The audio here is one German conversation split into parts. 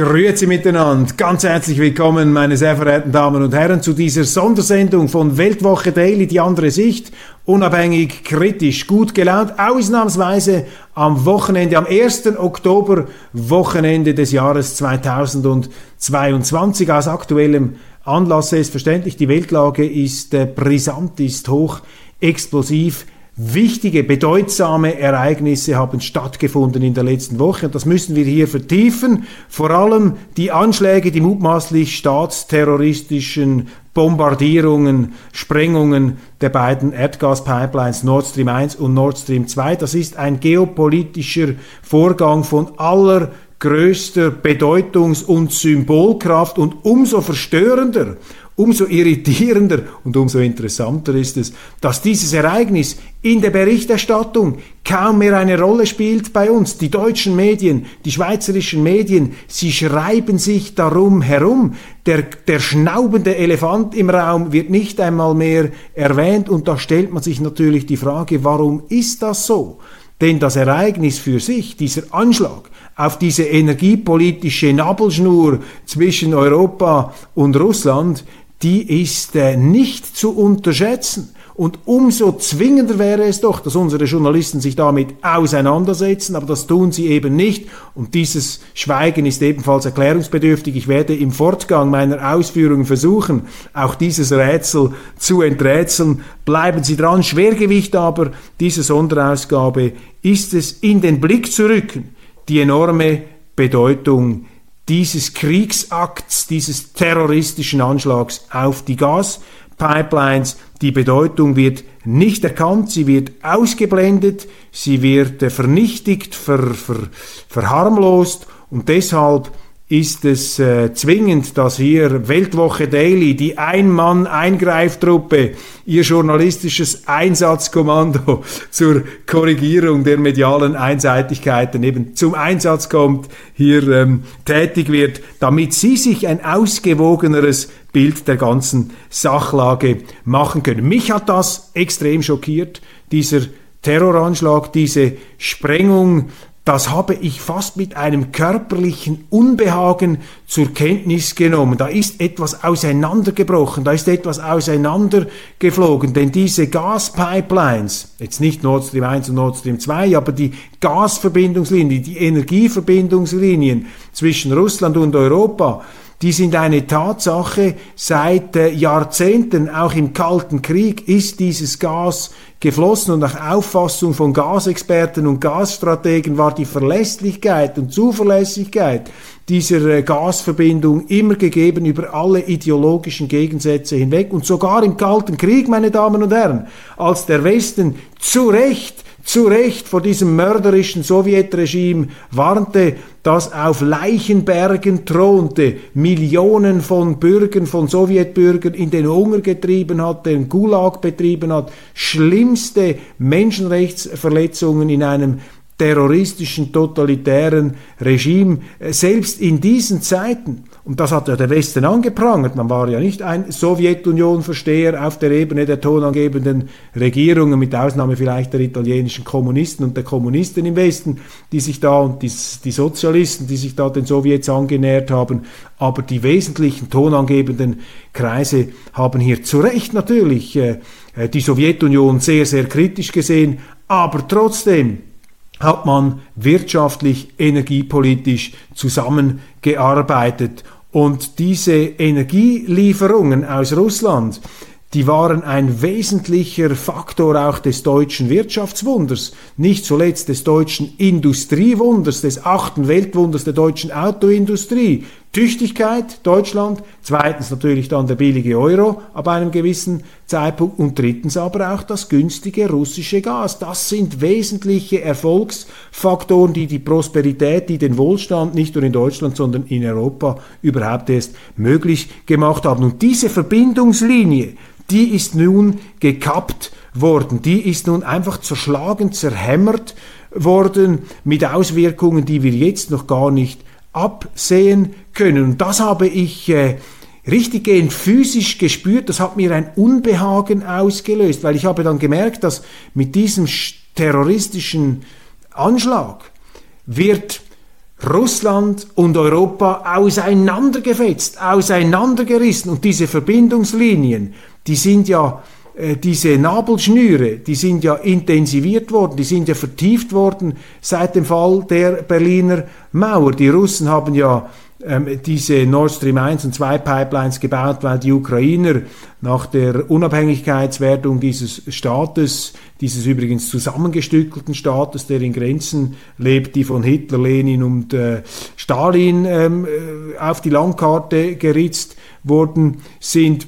Grüezi miteinander, ganz herzlich willkommen, meine sehr verehrten Damen und Herren, zu dieser Sondersendung von Weltwoche Daily, die andere Sicht, unabhängig, kritisch, gut gelaunt, ausnahmsweise am Wochenende, am 1. Oktober, Wochenende des Jahres 2022, aus aktuellem Anlass selbstverständlich, die Weltlage ist äh, brisant, ist hoch explosiv, Wichtige, bedeutsame Ereignisse haben stattgefunden in der letzten Woche und das müssen wir hier vertiefen. Vor allem die Anschläge, die mutmaßlich staatsterroristischen Bombardierungen, Sprengungen der beiden Erdgaspipelines Nord Stream 1 und Nord Stream 2. Das ist ein geopolitischer Vorgang von aller größter Bedeutungs- und Symbolkraft und umso verstörender Umso irritierender und umso interessanter ist es, dass dieses Ereignis in der Berichterstattung kaum mehr eine Rolle spielt bei uns. Die deutschen Medien, die schweizerischen Medien, sie schreiben sich darum herum. Der, der schnaubende Elefant im Raum wird nicht einmal mehr erwähnt und da stellt man sich natürlich die Frage, warum ist das so? Denn das Ereignis für sich, dieser Anschlag auf diese energiepolitische Nabelschnur zwischen Europa und Russland, die ist äh, nicht zu unterschätzen. Und umso zwingender wäre es doch, dass unsere Journalisten sich damit auseinandersetzen, aber das tun sie eben nicht. Und dieses Schweigen ist ebenfalls erklärungsbedürftig. Ich werde im Fortgang meiner Ausführungen versuchen, auch dieses Rätsel zu enträtseln. Bleiben Sie dran. Schwergewicht aber dieser Sonderausgabe ist es, in den Blick zu rücken, die enorme Bedeutung dieses Kriegsakts, dieses terroristischen Anschlags auf die Gaspipelines. Die Bedeutung wird nicht erkannt, sie wird ausgeblendet, sie wird äh, vernichtigt, ver, ver, verharmlost und deshalb ist es äh, zwingend, dass hier Weltwoche Daily, die Ein-Mann-Eingreiftruppe, ihr journalistisches Einsatzkommando zur Korrigierung der medialen Einseitigkeiten eben zum Einsatz kommt, hier ähm, tätig wird, damit sie sich ein ausgewogeneres Bild der ganzen Sachlage machen können. Mich hat das extrem schockiert, dieser Terroranschlag, diese Sprengung das habe ich fast mit einem körperlichen Unbehagen zur Kenntnis genommen. Da ist etwas auseinandergebrochen, da ist etwas auseinandergeflogen, denn diese Gaspipelines, jetzt nicht Nord Stream 1 und Nord Stream 2, aber die Gasverbindungslinien, die Energieverbindungslinien zwischen Russland und Europa, die sind eine Tatsache. Seit äh, Jahrzehnten, auch im Kalten Krieg, ist dieses Gas geflossen und nach Auffassung von Gasexperten und Gasstrategen war die Verlässlichkeit und Zuverlässigkeit dieser äh, Gasverbindung immer gegeben über alle ideologischen Gegensätze hinweg und sogar im Kalten Krieg, meine Damen und Herren, als der Westen zu Recht zu Recht vor diesem mörderischen Sowjetregime warnte, das auf Leichenbergen thronte, Millionen von Bürgern, von Sowjetbürgern in den Hunger getrieben hat, den Gulag betrieben hat, schlimmste Menschenrechtsverletzungen in einem terroristischen, totalitären Regime, selbst in diesen Zeiten und das hat ja der Westen angeprangert. Man war ja nicht ein Sowjetunion-Versteher auf der Ebene der tonangebenden Regierungen, mit Ausnahme vielleicht der italienischen Kommunisten und der Kommunisten im Westen, die sich da und die, die Sozialisten, die sich da den Sowjets angenähert haben. Aber die wesentlichen tonangebenden Kreise haben hier zu Recht natürlich äh, die Sowjetunion sehr, sehr kritisch gesehen. Aber trotzdem, hat man wirtschaftlich, energiepolitisch zusammengearbeitet und diese Energielieferungen aus Russland, die waren ein wesentlicher Faktor auch des deutschen Wirtschaftswunders, nicht zuletzt des deutschen Industriewunders, des achten Weltwunders der deutschen Autoindustrie. Tüchtigkeit Deutschland, zweitens natürlich dann der billige Euro ab einem gewissen Zeitpunkt und drittens aber auch das günstige russische Gas. Das sind wesentliche Erfolgsfaktoren, die die Prosperität, die den Wohlstand nicht nur in Deutschland, sondern in Europa überhaupt erst möglich gemacht haben. Und diese Verbindungslinie, die ist nun gekappt worden, die ist nun einfach zerschlagen, zerhämmert worden mit Auswirkungen, die wir jetzt noch gar nicht absehen können. Und das habe ich äh, richtiggehend physisch gespürt, das hat mir ein Unbehagen ausgelöst, weil ich habe dann gemerkt, dass mit diesem terroristischen Anschlag wird Russland und Europa auseinandergefetzt, auseinandergerissen und diese Verbindungslinien, die sind ja diese Nabelschnüre, die sind ja intensiviert worden, die sind ja vertieft worden seit dem Fall der Berliner Mauer. Die Russen haben ja ähm, diese Nord Stream 1 und 2 Pipelines gebaut, weil die Ukrainer nach der Unabhängigkeitswertung dieses Staates, dieses übrigens zusammengestückelten Staates, der in Grenzen lebt, die von Hitler, Lenin und äh, Stalin ähm, äh, auf die Landkarte geritzt worden sind,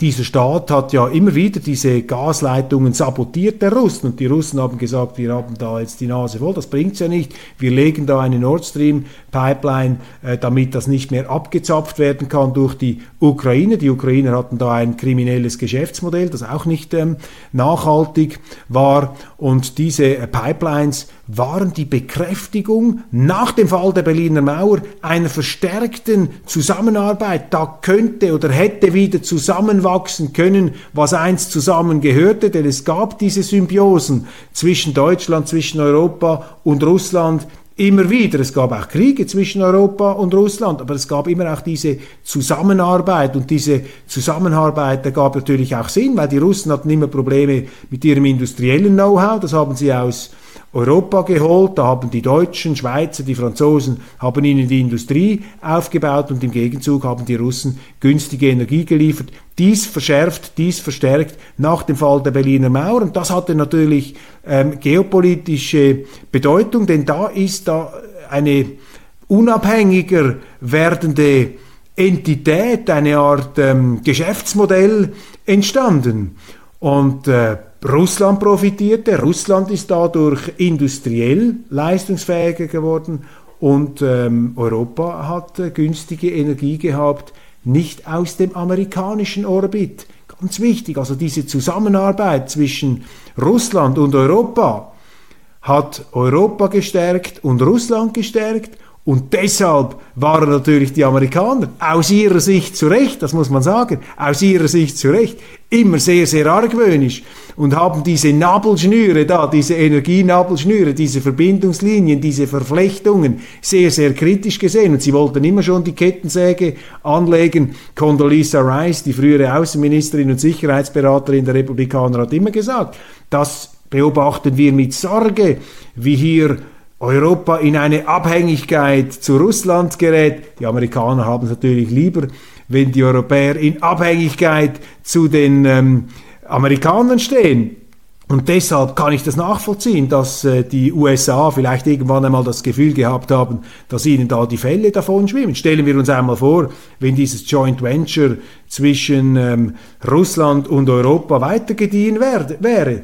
dieser Staat hat ja immer wieder diese Gasleitungen sabotiert, der Russen. Und die Russen haben gesagt, wir haben da jetzt die Nase voll, das bringt's ja nicht. Wir legen da eine Nord Stream Pipeline, äh, damit das nicht mehr abgezapft werden kann durch die Ukraine. Die Ukrainer hatten da ein kriminelles Geschäftsmodell, das auch nicht ähm, nachhaltig war. Und diese äh, Pipelines waren die Bekräftigung nach dem Fall der Berliner Mauer einer verstärkten Zusammenarbeit. Da könnte oder hätte wieder zusammenwachsen können, was einst zusammengehörte, denn es gab diese Symbiosen zwischen Deutschland, zwischen Europa und Russland immer wieder. Es gab auch Kriege zwischen Europa und Russland, aber es gab immer auch diese Zusammenarbeit und diese Zusammenarbeit, da gab natürlich auch Sinn, weil die Russen hatten immer Probleme mit ihrem industriellen Know-how, das haben sie aus Europa geholt, da haben die Deutschen, Schweizer, die Franzosen, haben ihnen die Industrie aufgebaut und im Gegenzug haben die Russen günstige Energie geliefert. Dies verschärft, dies verstärkt nach dem Fall der Berliner Mauer und das hatte natürlich ähm, geopolitische Bedeutung, denn da ist da eine unabhängiger werdende Entität, eine Art ähm, Geschäftsmodell entstanden. Und äh, Russland profitierte. Russland ist dadurch industriell leistungsfähiger geworden und ähm, Europa hat äh, günstige Energie gehabt, nicht aus dem amerikanischen Orbit. Ganz wichtig, also diese Zusammenarbeit zwischen Russland und Europa hat Europa gestärkt und Russland gestärkt und deshalb waren natürlich die Amerikaner aus ihrer Sicht zu Recht, das muss man sagen, aus ihrer Sicht zu Recht, immer sehr, sehr argwöhnisch und haben diese Nabelschnüre da, diese Energienabelschnüre, diese Verbindungslinien, diese Verflechtungen sehr, sehr kritisch gesehen. Und sie wollten immer schon die Kettensäge anlegen. Condoleezza Rice, die frühere Außenministerin und Sicherheitsberaterin der Republikaner, hat immer gesagt, das beobachten wir mit Sorge, wie hier Europa in eine Abhängigkeit zu Russland gerät. Die Amerikaner haben es natürlich lieber, wenn die Europäer in Abhängigkeit zu den ähm, Amerikanern stehen. Und deshalb kann ich das nachvollziehen, dass äh, die USA vielleicht irgendwann einmal das Gefühl gehabt haben, dass ihnen da die Fälle davon schwimmen. Stellen wir uns einmal vor, wenn dieses Joint Venture zwischen ähm, Russland und Europa weitergediehen wäre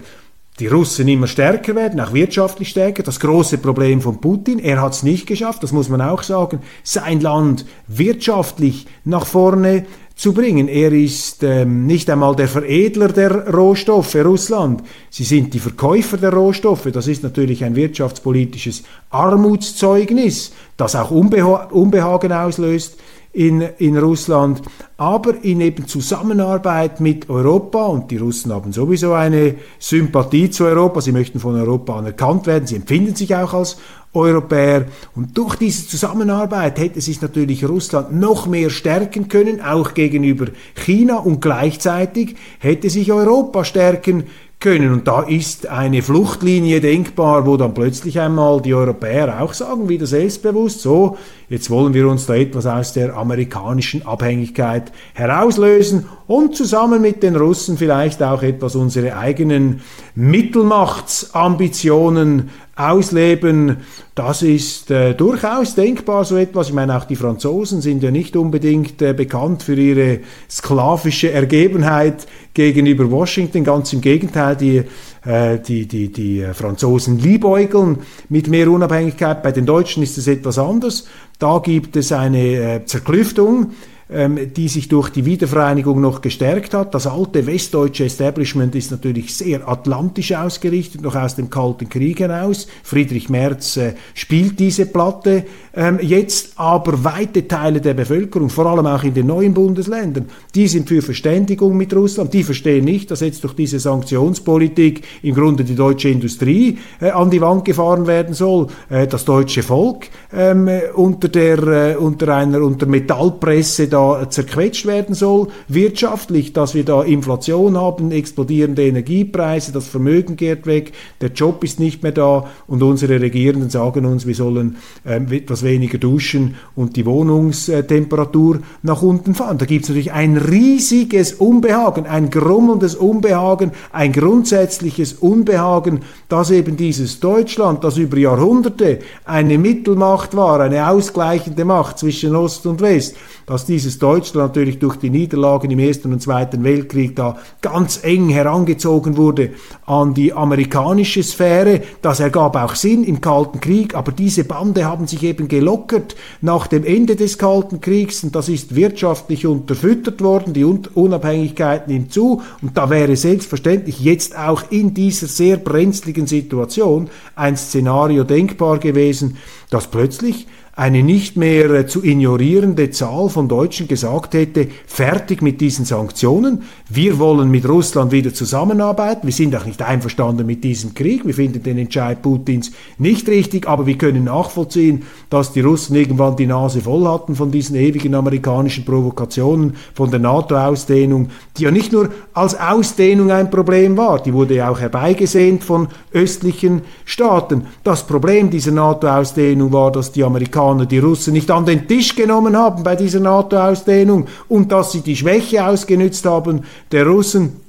die Russen immer stärker werden, auch wirtschaftlich stärker. Das große Problem von Putin, er hat es nicht geschafft, das muss man auch sagen, sein Land wirtschaftlich nach vorne zu bringen. Er ist ähm, nicht einmal der Veredler der Rohstoffe Russland. Sie sind die Verkäufer der Rohstoffe. Das ist natürlich ein wirtschaftspolitisches Armutszeugnis, das auch Unbeha Unbehagen auslöst in, in Russland, aber in eben Zusammenarbeit mit Europa und die Russen haben sowieso eine Sympathie zu Europa, sie möchten von Europa anerkannt werden, sie empfinden sich auch als Europäer und durch diese Zusammenarbeit hätte sich natürlich Russland noch mehr stärken können, auch gegenüber China und gleichzeitig hätte sich Europa stärken können. Und da ist eine Fluchtlinie denkbar, wo dann plötzlich einmal die Europäer auch sagen, wieder selbstbewusst, so, jetzt wollen wir uns da etwas aus der amerikanischen Abhängigkeit herauslösen und zusammen mit den Russen vielleicht auch etwas unsere eigenen Mittelmachtsambitionen ausleben. Das ist äh, durchaus denkbar, so etwas. Ich meine, auch die Franzosen sind ja nicht unbedingt äh, bekannt für ihre sklavische Ergebenheit gegenüber Washington. Ganz im Gegenteil, die, äh, die, die, die Franzosen liebäugeln mit mehr Unabhängigkeit. Bei den Deutschen ist es etwas anders. Da gibt es eine äh, Zerklüftung die sich durch die Wiedervereinigung noch gestärkt hat. Das alte westdeutsche Establishment ist natürlich sehr atlantisch ausgerichtet, noch aus dem Kalten Krieg heraus. Friedrich Merz äh, spielt diese Platte ähm, jetzt, aber weite Teile der Bevölkerung, vor allem auch in den neuen Bundesländern, die sind für Verständigung mit Russland. Die verstehen nicht, dass jetzt durch diese Sanktionspolitik im Grunde die deutsche Industrie äh, an die Wand gefahren werden soll, äh, das deutsche Volk ähm, unter der unter einer unter Metallpresse da zerquetscht werden soll, wirtschaftlich, dass wir da Inflation haben, explodierende Energiepreise, das Vermögen geht weg, der Job ist nicht mehr da und unsere Regierenden sagen uns, wir sollen ähm, etwas weniger duschen und die Wohnungstemperatur nach unten fahren. Da gibt es natürlich ein riesiges Unbehagen, ein grummelndes Unbehagen, ein grundsätzliches Unbehagen, dass eben dieses Deutschland, das über Jahrhunderte eine Mittelmacht war, eine ausgleichende Macht zwischen Ost und West, dass dieses Deutschland natürlich durch die Niederlagen im Ersten und Zweiten Weltkrieg da ganz eng herangezogen wurde an die amerikanische Sphäre. Das ergab auch Sinn im Kalten Krieg, aber diese Bande haben sich eben gelockert nach dem Ende des Kalten Kriegs und das ist wirtschaftlich unterfüttert worden, die Unabhängigkeit nimmt zu und da wäre selbstverständlich jetzt auch in dieser sehr brenzligen Situation ein Szenario denkbar gewesen, dass plötzlich eine nicht mehr zu ignorierende Zahl von Deutschen gesagt hätte, fertig mit diesen Sanktionen, wir wollen mit Russland wieder zusammenarbeiten, wir sind auch nicht einverstanden mit diesem Krieg, wir finden den Entscheid Putins nicht richtig, aber wir können nachvollziehen, dass die Russen irgendwann die Nase voll hatten von diesen ewigen amerikanischen Provokationen, von der NATO-Ausdehnung, die ja nicht nur als Ausdehnung ein Problem war, die wurde ja auch herbeigesehnt von östlichen Staaten. Das Problem dieser NATO-Ausdehnung war, dass die Amerikaner die Russen nicht an den Tisch genommen haben bei dieser NATO-Ausdehnung und dass sie die Schwäche ausgenützt haben der Russen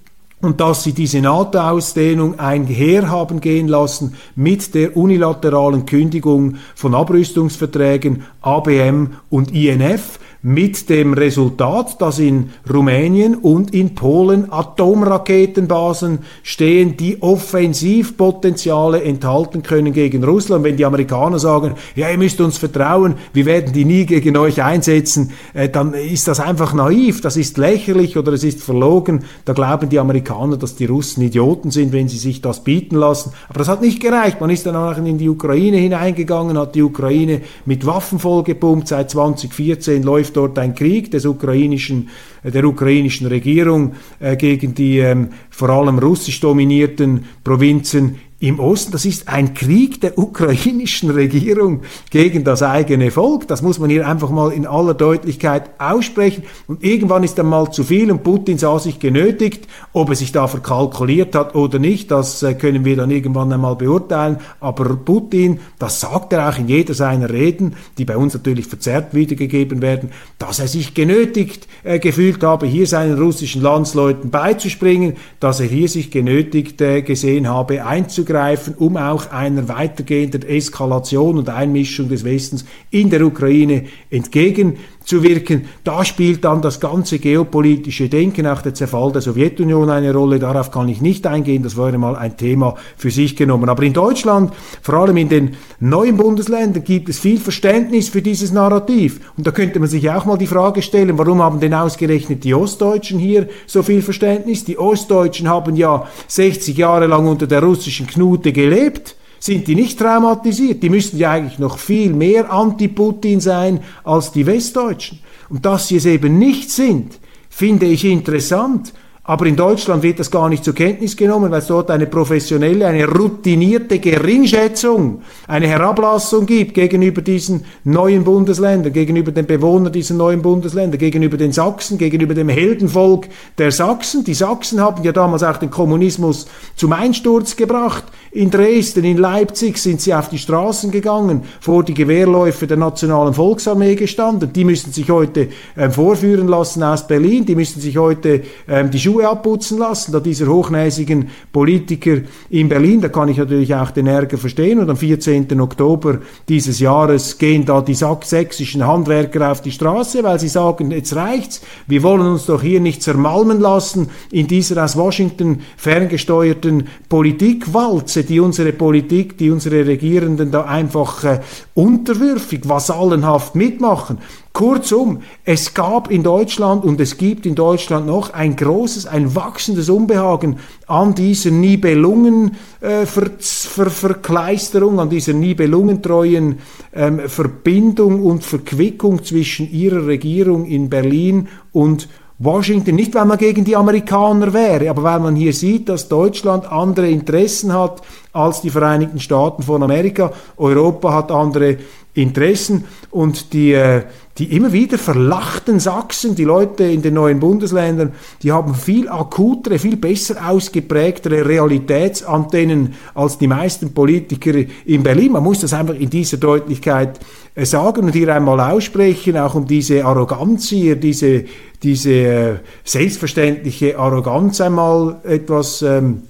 und dass sie diese NATO-Ausdehnung einher haben gehen lassen mit der unilateralen Kündigung von Abrüstungsverträgen ABM und INF mit dem Resultat, dass in Rumänien und in Polen Atomraketenbasen stehen, die Offensivpotenziale enthalten können gegen Russland. Wenn die Amerikaner sagen, ja, ihr müsst uns vertrauen, wir werden die nie gegen euch einsetzen, äh, dann ist das einfach naiv, das ist lächerlich oder es ist verlogen. Da glauben die Amerikaner, dass die Russen Idioten sind, wenn sie sich das bieten lassen. Aber das hat nicht gereicht. Man ist dann auch in die Ukraine hineingegangen, hat die Ukraine mit Waffen vollgepumpt. Seit 2014 läuft dort ein Krieg des ukrainischen, äh, der ukrainischen Regierung äh, gegen die ähm, vor allem russisch dominierten Provinzen im Osten. Das ist ein Krieg der ukrainischen Regierung gegen das eigene Volk. Das muss man hier einfach mal in aller Deutlichkeit aussprechen. Und irgendwann ist dann mal zu viel und Putin sah sich genötigt, ob er sich da verkalkuliert hat oder nicht, das äh, können wir dann irgendwann einmal beurteilen. Aber Putin, das sagt er auch in jeder seiner Reden, die bei uns natürlich verzerrt wiedergegeben werden, dass er sich genötigt äh, gefühlt habe, hier seinen russischen Landsleuten beizuspringen, dass er hier sich genötigt äh, gesehen habe, einzugreifen einzugreifen, um auch einer weitergehenden Eskalation und Einmischung des Westens in der Ukraine entgegen zu wirken. Da spielt dann das ganze geopolitische Denken, auch der Zerfall der Sowjetunion eine Rolle. Darauf kann ich nicht eingehen. Das wäre mal ein Thema für sich genommen. Aber in Deutschland, vor allem in den neuen Bundesländern, gibt es viel Verständnis für dieses Narrativ. Und da könnte man sich auch mal die Frage stellen, warum haben denn ausgerechnet die Ostdeutschen hier so viel Verständnis? Die Ostdeutschen haben ja 60 Jahre lang unter der russischen Knute gelebt sind die nicht traumatisiert. Die müssten ja eigentlich noch viel mehr Anti-Putin sein als die Westdeutschen. Und dass sie es eben nicht sind, finde ich interessant. Aber in Deutschland wird das gar nicht zur Kenntnis genommen, weil es dort eine professionelle, eine routinierte Geringschätzung, eine Herablassung gibt gegenüber diesen neuen Bundesländern, gegenüber den Bewohnern dieser neuen Bundesländer, gegenüber den Sachsen, gegenüber dem Heldenvolk der Sachsen. Die Sachsen haben ja damals auch den Kommunismus zum Einsturz gebracht. In Dresden, in Leipzig sind sie auf die Straßen gegangen, vor die Gewehrläufe der Nationalen Volksarmee gestanden. Die müssen sich heute äh, vorführen lassen aus Berlin, die müssen sich heute äh, die Schuhe Schuhe abputzen lassen, da dieser hochnäsigen Politiker in Berlin, da kann ich natürlich auch den Ärger verstehen und am 14. Oktober dieses Jahres gehen da die sächsischen Handwerker auf die Straße, weil sie sagen, jetzt reicht's, wir wollen uns doch hier nicht zermalmen lassen in dieser aus Washington ferngesteuerten Politikwalze, die unsere Politik, die unsere Regierenden da einfach äh, unterwürfig, vasallenhaft mitmachen. Kurzum, es gab in Deutschland und es gibt in Deutschland noch ein großes, ein wachsendes Unbehagen an dieser Nibelungenverkleisterung, äh, an dieser Nibelungentreuen ähm, Verbindung und Verquickung zwischen ihrer Regierung in Berlin und Washington, nicht weil man gegen die Amerikaner wäre, aber weil man hier sieht, dass Deutschland andere Interessen hat als die Vereinigten Staaten von Amerika. Europa hat andere Interessen und die, äh, die immer wieder verlachten Sachsen, die Leute in den neuen Bundesländern, die haben viel akutere, viel besser ausgeprägtere Realitätsantennen als die meisten Politiker in Berlin. Man muss das einfach in dieser Deutlichkeit äh, sagen und hier einmal aussprechen, auch um diese Arroganz hier, diese, diese äh, selbstverständliche Arroganz einmal etwas ähm,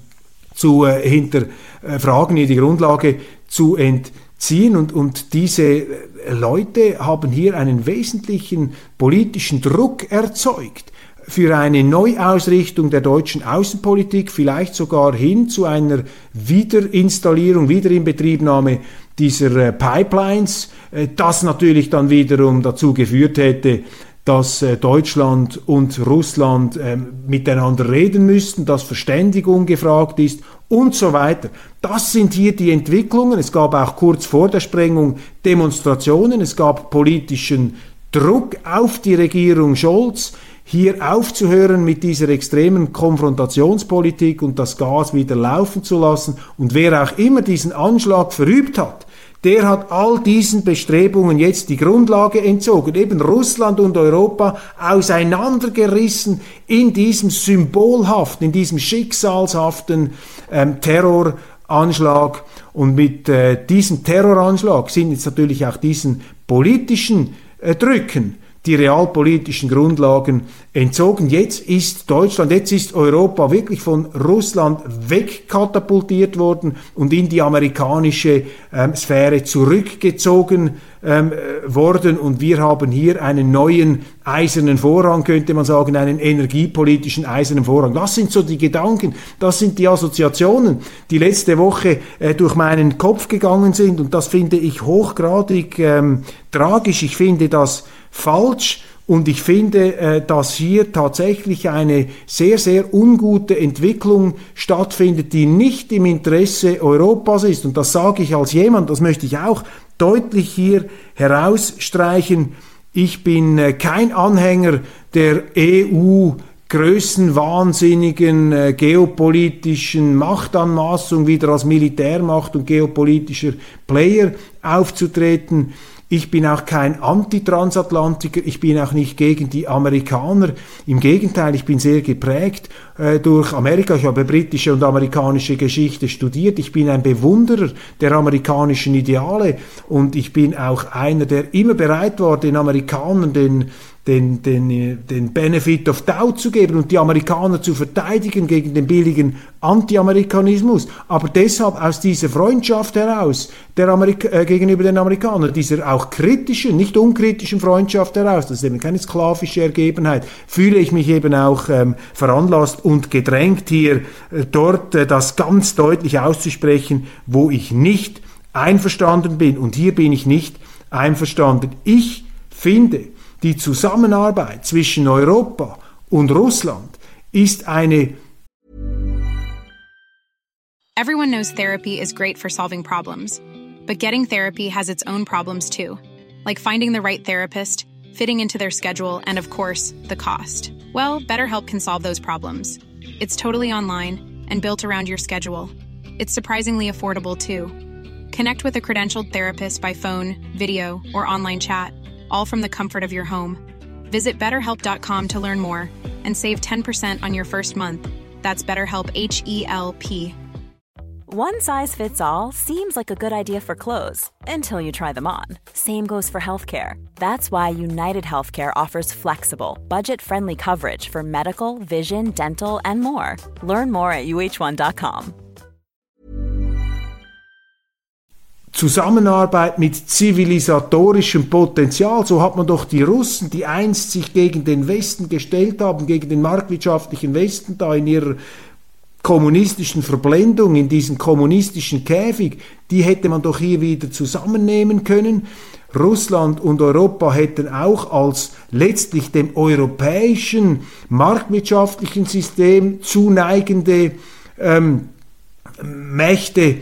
zu äh, hinterfragen, hier die Grundlage zu entdecken ziehen und, und diese Leute haben hier einen wesentlichen politischen Druck erzeugt für eine Neuausrichtung der deutschen Außenpolitik, vielleicht sogar hin zu einer Wiederinstallierung, Wiederinbetriebnahme dieser äh, Pipelines, äh, das natürlich dann wiederum dazu geführt hätte, dass äh, Deutschland und Russland ähm, miteinander reden müssten, dass Verständigung gefragt ist und so weiter. Das sind hier die Entwicklungen. Es gab auch kurz vor der Sprengung Demonstrationen, es gab politischen Druck auf die Regierung Scholz, hier aufzuhören mit dieser extremen Konfrontationspolitik und das Gas wieder laufen zu lassen. Und wer auch immer diesen Anschlag verübt hat, der hat all diesen Bestrebungen jetzt die Grundlage entzogen, eben Russland und Europa auseinandergerissen in diesem symbolhaften, in diesem schicksalshaften ähm, Terroranschlag. Und mit äh, diesem Terroranschlag sind jetzt natürlich auch diesen politischen äh, Drücken die realpolitischen Grundlagen entzogen. Jetzt ist Deutschland, jetzt ist Europa wirklich von Russland wegkatapultiert worden und in die amerikanische ähm, Sphäre zurückgezogen ähm, worden. Und wir haben hier einen neuen eisernen Vorrang, könnte man sagen, einen energiepolitischen eisernen Vorrang. Das sind so die Gedanken, das sind die Assoziationen, die letzte Woche äh, durch meinen Kopf gegangen sind. Und das finde ich hochgradig ähm, tragisch. Ich finde das falsch. Und ich finde, äh, dass hier tatsächlich eine sehr, sehr ungute Entwicklung stattfindet, die nicht im Interesse Europas ist. Und das sage ich als jemand, das möchte ich auch deutlich hier herausstreichen. Ich bin äh, kein Anhänger der EU größenwahnsinnigen äh, geopolitischen Machtanmaßung wieder als Militärmacht und geopolitischer Player aufzutreten. Ich bin auch kein Antitransatlantiker, ich bin auch nicht gegen die Amerikaner. Im Gegenteil, ich bin sehr geprägt äh, durch Amerika. Ich habe britische und amerikanische Geschichte studiert. Ich bin ein Bewunderer der amerikanischen Ideale und ich bin auch einer, der immer bereit war, den Amerikanern den den, den, den Benefit of Doubt zu geben und die Amerikaner zu verteidigen gegen den billigen Anti-Amerikanismus. Aber deshalb aus dieser Freundschaft heraus der Amerika äh, gegenüber den Amerikanern, dieser auch kritischen, nicht unkritischen Freundschaft heraus, das ist eben keine sklavische Ergebenheit, fühle ich mich eben auch ähm, veranlasst und gedrängt hier äh, dort äh, das ganz deutlich auszusprechen, wo ich nicht einverstanden bin. Und hier bin ich nicht einverstanden. Ich finde, die Zusammenarbeit zwischen Europa und Russland ist eine Everyone knows therapy is great for solving problems, but getting therapy has its own problems too, like finding the right therapist, fitting into their schedule, and of course, the cost. Well, BetterHelp can solve those problems. It's totally online and built around your schedule. It's surprisingly affordable too. Connect with a credentialed therapist by phone, video, or online chat, all from the comfort of your home. Visit betterhelp.com to learn more and save 10% on your first month. That's BetterHelp H E L P. One size fits all seems like a good idea for clothes until you try them on. Same goes for healthcare. That's why United Healthcare offers flexible, budget friendly coverage for medical, vision, dental, and more. Learn more at uh1.com. Zusammenarbeit mit zivilisatorischem Potenzial. So hat man doch die Russen, die einst sich gegen den Westen gestellt haben, gegen den marktwirtschaftlichen Westen da in ihrer kommunistischen Verblendung, in diesem kommunistischen Käfig, die hätte man doch hier wieder zusammennehmen können. Russland und Europa hätten auch als letztlich dem europäischen marktwirtschaftlichen System zuneigende ähm, Mächte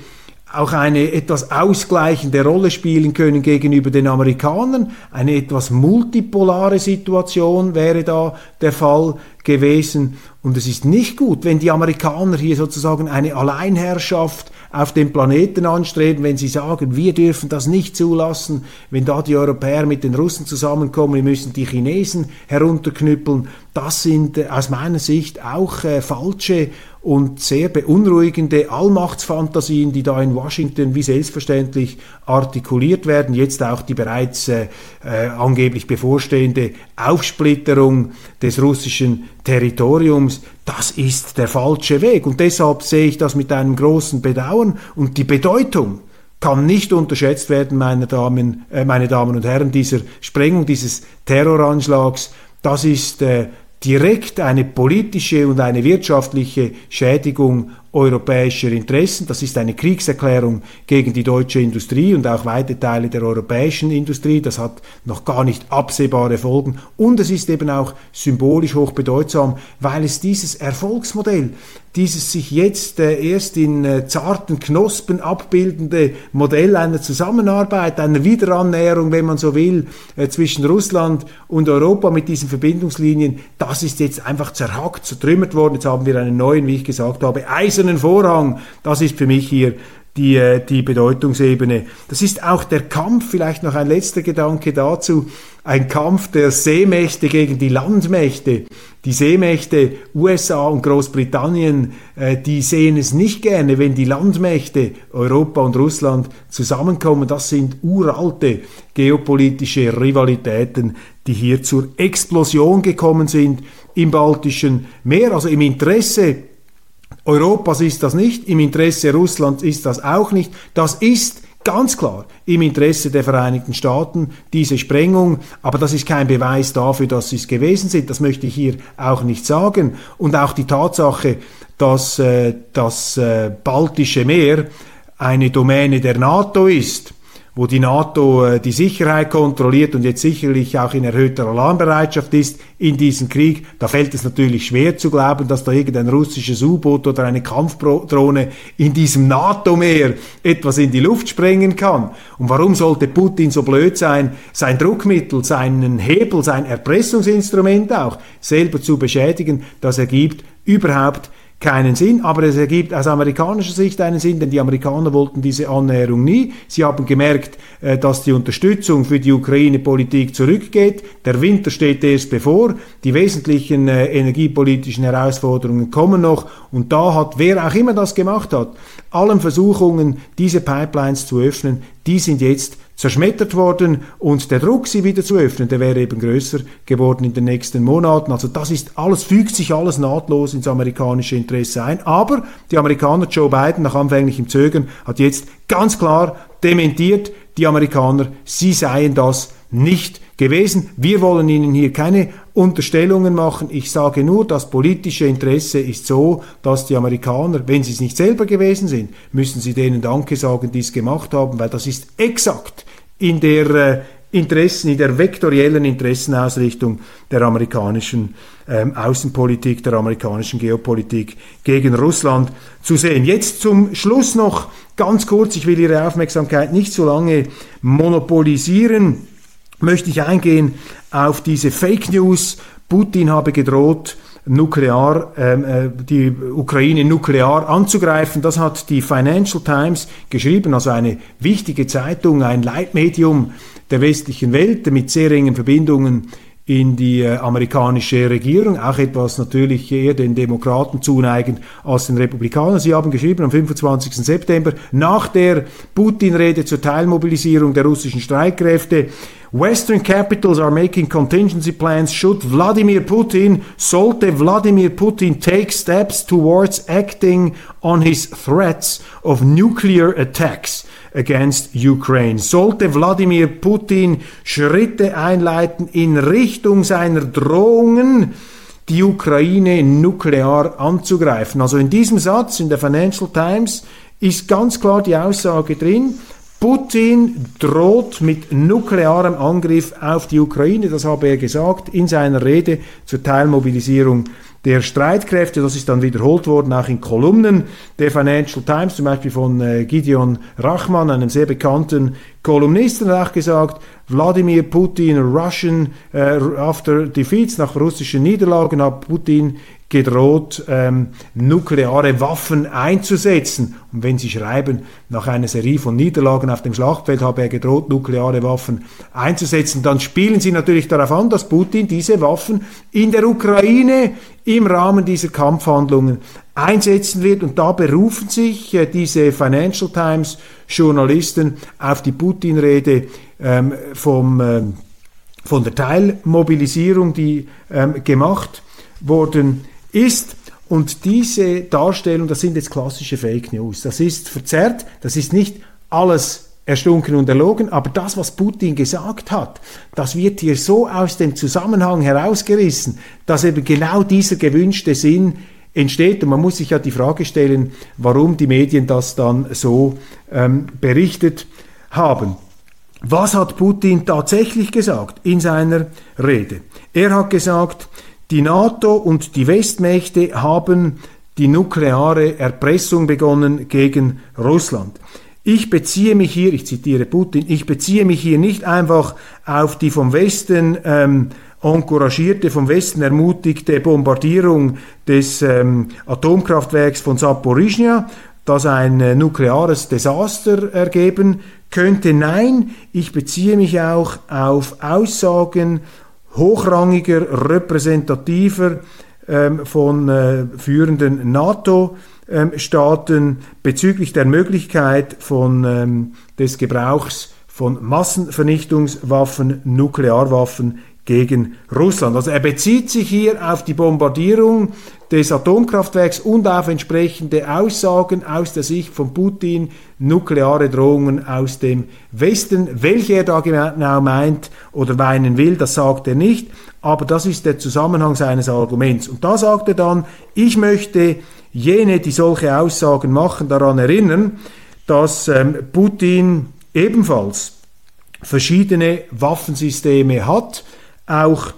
auch eine etwas ausgleichende Rolle spielen können gegenüber den Amerikanern. Eine etwas multipolare Situation wäre da der Fall gewesen. Und es ist nicht gut, wenn die Amerikaner hier sozusagen eine Alleinherrschaft auf dem Planeten anstreben, wenn sie sagen, wir dürfen das nicht zulassen, wenn da die Europäer mit den Russen zusammenkommen, wir müssen die Chinesen herunterknüppeln. Das sind äh, aus meiner Sicht auch äh, falsche und sehr beunruhigende Allmachtsfantasien, die da in Washington wie selbstverständlich artikuliert werden. Jetzt auch die bereits äh, äh, angeblich bevorstehende Aufsplitterung des russischen Territoriums. Das ist der falsche Weg. Und deshalb sehe ich das mit einem großen Bedauern. Und die Bedeutung kann nicht unterschätzt werden, meine Damen, äh, meine Damen und Herren, dieser Sprengung, dieses Terroranschlags. Das ist äh, direkt eine politische und eine wirtschaftliche Schädigung europäischer Interessen. Das ist eine Kriegserklärung gegen die deutsche Industrie und auch weite Teile der europäischen Industrie. Das hat noch gar nicht absehbare Folgen. Und es ist eben auch symbolisch hochbedeutsam, weil es dieses Erfolgsmodell, dieses sich jetzt äh, erst in äh, zarten Knospen abbildende Modell einer Zusammenarbeit, einer Wiederannäherung, wenn man so will, äh, zwischen Russland und Europa mit diesen Verbindungslinien, das ist jetzt einfach zerhackt, zertrümmert worden. Jetzt haben wir einen neuen, wie ich gesagt habe, Eisen eisernen Vorhang. Das ist für mich hier die, äh, die Bedeutungsebene. Das ist auch der Kampf, vielleicht noch ein letzter Gedanke dazu, ein Kampf der Seemächte gegen die Landmächte. Die Seemächte USA und Großbritannien, äh, die sehen es nicht gerne, wenn die Landmächte Europa und Russland zusammenkommen. Das sind uralte geopolitische Rivalitäten, die hier zur Explosion gekommen sind im Baltischen Meer, also im Interesse Europas ist das nicht, im Interesse Russlands ist das auch nicht. Das ist ganz klar im Interesse der Vereinigten Staaten, diese Sprengung, aber das ist kein Beweis dafür, dass sie es gewesen sind, das möchte ich hier auch nicht sagen. Und auch die Tatsache, dass äh, das äh, Baltische Meer eine Domäne der NATO ist, wo die NATO äh, die Sicherheit kontrolliert und jetzt sicherlich auch in erhöhter Alarmbereitschaft ist in diesem Krieg, da fällt es natürlich schwer zu glauben, dass da irgendein russisches U-Boot oder eine Kampfdrohne in diesem NATO-Meer etwas in die Luft sprengen kann. Und warum sollte Putin so blöd sein, sein Druckmittel, seinen Hebel, sein Erpressungsinstrument auch selber zu beschädigen? Das ergibt überhaupt keinen Sinn, aber es ergibt aus amerikanischer Sicht einen Sinn, denn die Amerikaner wollten diese Annäherung nie. Sie haben gemerkt, äh, dass die Unterstützung für die Ukraine-Politik zurückgeht. Der Winter steht erst bevor. Die wesentlichen äh, energiepolitischen Herausforderungen kommen noch. Und da hat, wer auch immer das gemacht hat, allen Versuchungen, diese Pipelines zu öffnen, die sind jetzt zerschmettert worden und der Druck, sie wieder zu öffnen, der wäre eben größer geworden in den nächsten Monaten. Also das ist alles, fügt sich alles nahtlos ins amerikanische Interesse ein. Aber die Amerikaner, Joe Biden, nach anfänglichem Zögern, hat jetzt ganz klar dementiert, die Amerikaner, sie seien das nicht gewesen. Wir wollen Ihnen hier keine Unterstellungen machen. Ich sage nur, das politische Interesse ist so, dass die Amerikaner, wenn sie es nicht selber gewesen sind, müssen sie denen Danke sagen, die es gemacht haben, weil das ist exakt in der äh, Interessen, in der vektoriellen Interessenausrichtung der amerikanischen ähm, Außenpolitik, der amerikanischen Geopolitik gegen Russland zu sehen. Jetzt zum Schluss noch ganz kurz, ich will Ihre Aufmerksamkeit nicht so lange monopolisieren möchte ich eingehen auf diese Fake News Putin habe gedroht, nuklear, ähm, äh, die Ukraine nuklear anzugreifen. Das hat die Financial Times geschrieben, also eine wichtige Zeitung, ein Leitmedium der westlichen Welt mit sehr engen Verbindungen in die äh, amerikanische Regierung, auch etwas natürlich eher den Demokraten zuneigend als den Republikanern. Sie haben geschrieben am 25. September nach der Putin-Rede zur Teilmobilisierung der russischen Streitkräfte, Western capitals are making contingency plans should Vladimir Putin, sollte Vladimir Putin take steps towards acting on his threats of nuclear attacks against Ukraine. Sollte Wladimir Putin Schritte einleiten in Richtung seiner Drohungen, die Ukraine nuklear anzugreifen. Also in diesem Satz in der Financial Times ist ganz klar die Aussage drin, Putin droht mit nuklearem Angriff auf die Ukraine, das habe er gesagt in seiner Rede zur Teilmobilisierung der Streitkräfte. Das ist dann wiederholt worden, auch in Kolumnen der Financial Times, zum Beispiel von äh, Gideon Rachman, einem sehr bekannten Kolumnisten, hat auch gesagt, Wladimir Putin, Russian, äh, after defeats, nach russischen Niederlagen hat Putin gedroht, ähm, nukleare Waffen einzusetzen. Und wenn Sie schreiben, nach einer Serie von Niederlagen auf dem Schlachtfeld habe er gedroht, nukleare Waffen einzusetzen, dann spielen Sie natürlich darauf an, dass Putin diese Waffen in der Ukraine im Rahmen dieser Kampfhandlungen einsetzen wird. Und da berufen sich äh, diese Financial Times Journalisten auf die Putin-Rede ähm, vom, ähm, von der Teilmobilisierung, die ähm, gemacht worden ist. Und diese Darstellung, das sind jetzt klassische Fake News. Das ist verzerrt, das ist nicht alles erstunken und erlogen, aber das, was Putin gesagt hat, das wird hier so aus dem Zusammenhang herausgerissen, dass eben genau dieser gewünschte Sinn entsteht. Und man muss sich ja die Frage stellen, warum die Medien das dann so ähm, berichtet haben. Was hat Putin tatsächlich gesagt in seiner Rede? Er hat gesagt, die NATO und die Westmächte haben die nukleare Erpressung begonnen gegen Russland. Ich beziehe mich hier, ich zitiere Putin, ich beziehe mich hier nicht einfach auf die vom Westen ähm, encouragierte, vom Westen ermutigte Bombardierung des ähm, Atomkraftwerks von Saporizhia, das ein äh, nukleares Desaster ergeben könnte. Nein, ich beziehe mich auch auf Aussagen hochrangiger, repräsentativer ähm, von äh, führenden NATO-Staaten ähm, bezüglich der Möglichkeit von, ähm, des Gebrauchs von Massenvernichtungswaffen, Nuklearwaffen gegen Russland. Also er bezieht sich hier auf die Bombardierung des Atomkraftwerks und auf entsprechende Aussagen aus der Sicht von Putin, nukleare Drohungen aus dem Westen. Welche er da genau meint oder meinen will, das sagt er nicht, aber das ist der Zusammenhang seines Arguments. Und da sagt er dann, ich möchte jene, die solche Aussagen machen, daran erinnern, dass ähm, Putin ebenfalls verschiedene Waffensysteme hat, auch,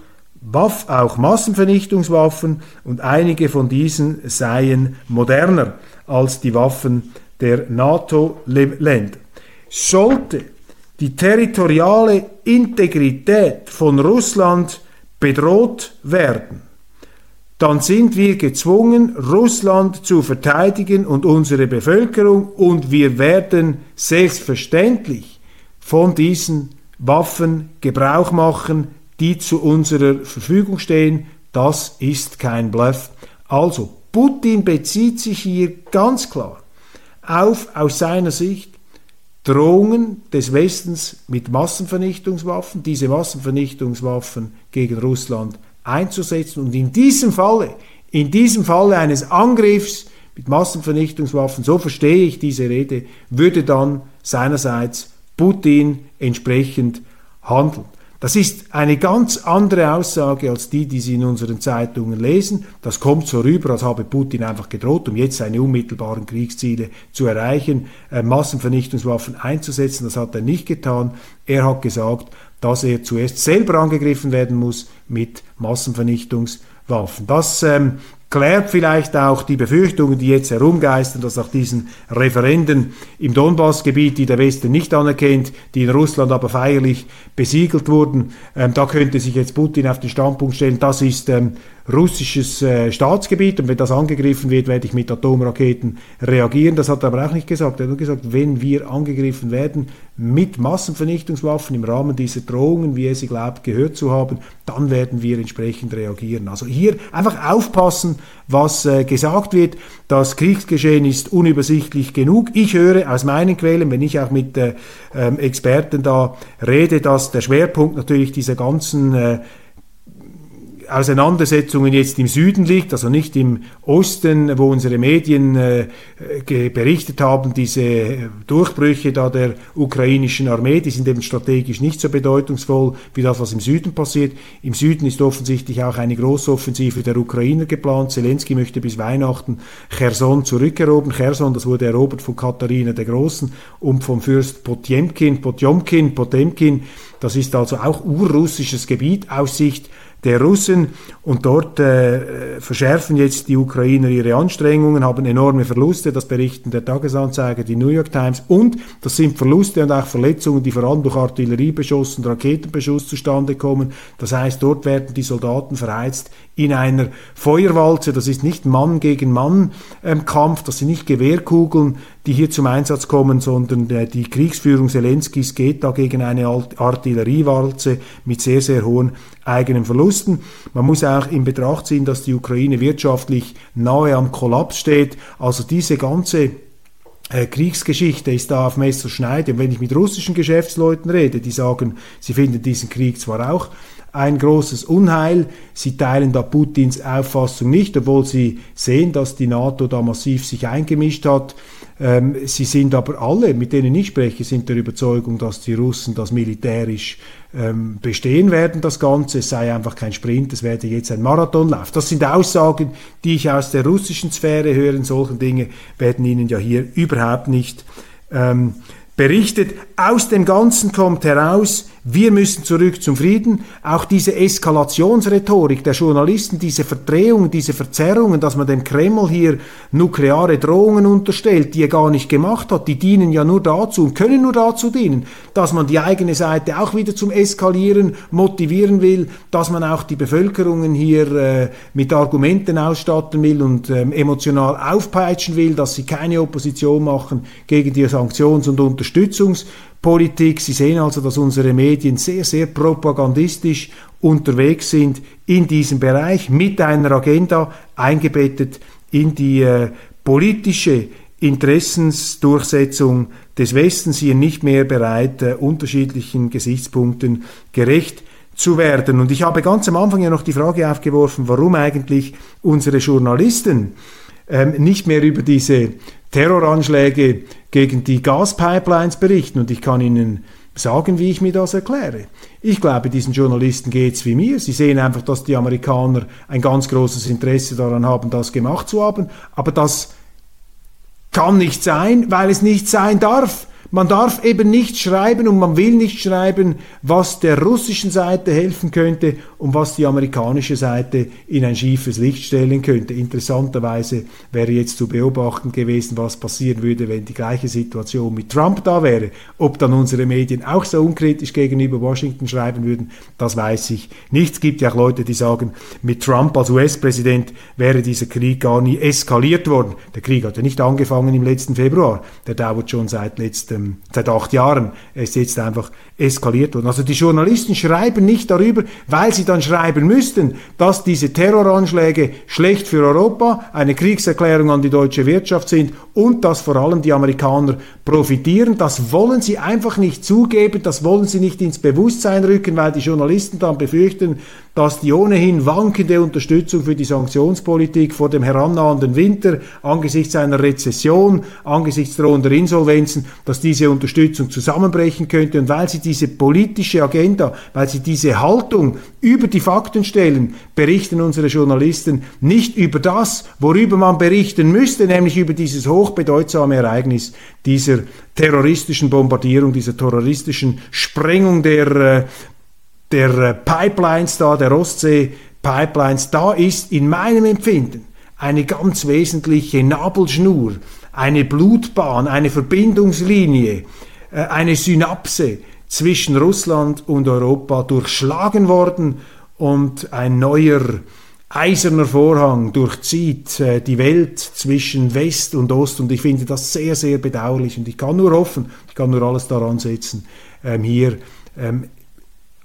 Waff, auch Massenvernichtungswaffen und einige von diesen seien moderner als die Waffen der NATO-Länder. Sollte die territoriale Integrität von Russland bedroht werden, dann sind wir gezwungen, Russland zu verteidigen und unsere Bevölkerung und wir werden selbstverständlich von diesen Waffen Gebrauch machen, die zu unserer Verfügung stehen. Das ist kein Bluff. Also, Putin bezieht sich hier ganz klar auf, aus seiner Sicht, Drohungen des Westens mit Massenvernichtungswaffen, diese Massenvernichtungswaffen gegen Russland einzusetzen und in diesem Falle, in diesem Falle eines Angriffs mit Massenvernichtungswaffen, so verstehe ich diese Rede, würde dann seinerseits Putin entsprechend handeln. Das ist eine ganz andere Aussage als die, die Sie in unseren Zeitungen lesen. Das kommt so rüber, als habe Putin einfach gedroht, um jetzt seine unmittelbaren Kriegsziele zu erreichen, äh, Massenvernichtungswaffen einzusetzen. Das hat er nicht getan. Er hat gesagt, dass er zuerst selber angegriffen werden muss mit Massenvernichtungswaffen. Das ähm, klärt vielleicht auch die Befürchtungen, die jetzt herumgeistern, dass nach diesen Referenden im Donbassgebiet, die der Westen nicht anerkennt, die in Russland aber feierlich besiegelt wurden, ähm, da könnte sich jetzt Putin auf den Standpunkt stellen, das ist ähm, russisches äh, Staatsgebiet und wenn das angegriffen wird, werde ich mit Atomraketen reagieren. Das hat er aber auch nicht gesagt. Er hat nur gesagt, wenn wir angegriffen werden mit Massenvernichtungswaffen im Rahmen dieser Drohungen, wie er sie glaubt, gehört zu haben, dann werden wir entsprechend reagieren. Also hier einfach aufpassen, was äh, gesagt wird. Das Kriegsgeschehen ist unübersichtlich genug. Ich höre aus meinen Quellen, wenn ich auch mit äh, ähm, Experten da rede, dass der Schwerpunkt natürlich dieser ganzen äh, Auseinandersetzungen jetzt im Süden liegt, also nicht im Osten, wo unsere Medien äh, berichtet haben, diese Durchbrüche da der ukrainischen Armee, die sind eben strategisch nicht so bedeutungsvoll wie das, was im Süden passiert. Im Süden ist offensichtlich auch eine Großoffensive der Ukrainer geplant. Zelensky möchte bis Weihnachten Cherson zurückerobern. Cherson, das wurde erobert von Katharina der Großen und vom Fürst Potjemkin, Potjomkin, Potemkin. Das ist also auch urrussisches Gebiet aus Sicht der Russen. Und dort äh, verschärfen jetzt die Ukrainer ihre Anstrengungen, haben enorme Verluste, das berichten der Tagesanzeiger, die New York Times. Und das sind Verluste und auch Verletzungen, die vor allem durch Artilleriebeschuss und Raketenbeschuss zustande kommen. Das heißt, dort werden die Soldaten verheizt in einer Feuerwalze. Das ist nicht Mann gegen Mann ähm, Kampf, das sind nicht Gewehrkugeln, die hier zum Einsatz kommen, sondern äh, die Kriegsführung Zelenskis geht da gegen eine Artilleriewalze mit sehr, sehr hohen eigenen Verlusten. Man muss auch in Betracht ziehen, dass die Ukraine wirtschaftlich nahe am Kollaps steht. Also diese ganze äh, Kriegsgeschichte ist da auf Messerschneide. Und wenn ich mit russischen Geschäftsleuten rede, die sagen, sie finden diesen Krieg zwar auch ein großes Unheil. Sie teilen da Putins Auffassung nicht, obwohl sie sehen, dass die NATO da massiv sich eingemischt hat. Ähm, sie sind aber alle, mit denen ich spreche, sind der Überzeugung, dass die Russen das militärisch ähm, bestehen werden, das Ganze. Es sei einfach kein Sprint, es werde jetzt ein Marathonlauf. Das sind Aussagen, die ich aus der russischen Sphäre höre. Solche Dinge werden Ihnen ja hier überhaupt nicht ähm, berichtet. Aus dem Ganzen kommt heraus, wir müssen zurück zum Frieden. Auch diese Eskalationsrhetorik der Journalisten, diese Verdrehungen, diese Verzerrungen, dass man dem Kreml hier nukleare Drohungen unterstellt, die er gar nicht gemacht hat, die dienen ja nur dazu und können nur dazu dienen, dass man die eigene Seite auch wieder zum Eskalieren motivieren will, dass man auch die Bevölkerungen hier äh, mit Argumenten ausstatten will und ähm, emotional aufpeitschen will, dass sie keine Opposition machen gegen die Sanktions- und Unterstützungs Politik. Sie sehen also, dass unsere Medien sehr, sehr propagandistisch unterwegs sind in diesem Bereich mit einer Agenda eingebettet in die äh, politische Interessensdurchsetzung des Westens hier nicht mehr bereit, äh, unterschiedlichen Gesichtspunkten gerecht zu werden. Und ich habe ganz am Anfang ja noch die Frage aufgeworfen, warum eigentlich unsere Journalisten ähm, nicht mehr über diese Terroranschläge gegen die Gaspipelines berichten. Und ich kann Ihnen sagen, wie ich mir das erkläre. Ich glaube, diesen Journalisten geht's wie mir. Sie sehen einfach, dass die Amerikaner ein ganz großes Interesse daran haben, das gemacht zu haben. Aber das kann nicht sein, weil es nicht sein darf. Man darf eben nicht schreiben und man will nicht schreiben, was der russischen Seite helfen könnte und was die amerikanische Seite in ein schiefes Licht stellen könnte. Interessanterweise wäre jetzt zu beobachten gewesen, was passieren würde, wenn die gleiche Situation mit Trump da wäre. Ob dann unsere Medien auch so unkritisch gegenüber Washington schreiben würden, das weiß ich nicht. Es gibt ja auch Leute, die sagen, mit Trump als US-Präsident wäre dieser Krieg gar nie eskaliert worden. Der Krieg hat ja nicht angefangen im letzten Februar. Der dauert schon seit letztem ähm, seit acht Jahren. Ist jetzt einfach eskaliert worden. Also die Journalisten schreiben nicht darüber, weil sie dann schreiben müssten, dass diese Terroranschläge schlecht für Europa, eine Kriegserklärung an die deutsche Wirtschaft sind und dass vor allem die Amerikaner profitieren. Das wollen sie einfach nicht zugeben, das wollen sie nicht ins Bewusstsein rücken, weil die Journalisten dann befürchten, dass die ohnehin wankende Unterstützung für die Sanktionspolitik vor dem herannahenden Winter angesichts einer Rezession, angesichts drohender Insolvenzen, dass diese Unterstützung zusammenbrechen könnte. Und weil sie diese politische Agenda, weil sie diese Haltung über die Fakten stellen, berichten unsere Journalisten nicht über das, worüber man berichten müsste, nämlich über dieses hochbedeutsame Ereignis dieser terroristischen Bombardierung, dieser terroristischen Sprengung der äh, der äh, Pipelines da, der Ostsee-Pipelines, da ist in meinem Empfinden eine ganz wesentliche Nabelschnur, eine Blutbahn, eine Verbindungslinie, äh, eine Synapse zwischen Russland und Europa durchschlagen worden und ein neuer eiserner Vorhang durchzieht äh, die Welt zwischen West und Ost. Und ich finde das sehr, sehr bedauerlich. Und ich kann nur hoffen, ich kann nur alles daran setzen, ähm, hier ähm,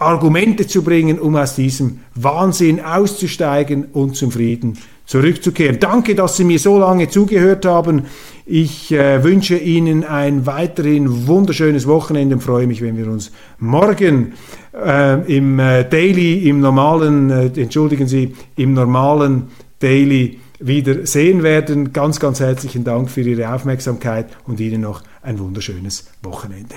Argumente zu bringen, um aus diesem Wahnsinn auszusteigen und zum Frieden zurückzukehren. Danke, dass Sie mir so lange zugehört haben. Ich äh, wünsche Ihnen ein weiterhin wunderschönes Wochenende und freue mich, wenn wir uns morgen äh, im äh, Daily, im normalen, äh, entschuldigen Sie, im normalen Daily wieder sehen werden. Ganz, ganz herzlichen Dank für Ihre Aufmerksamkeit und Ihnen noch ein wunderschönes Wochenende.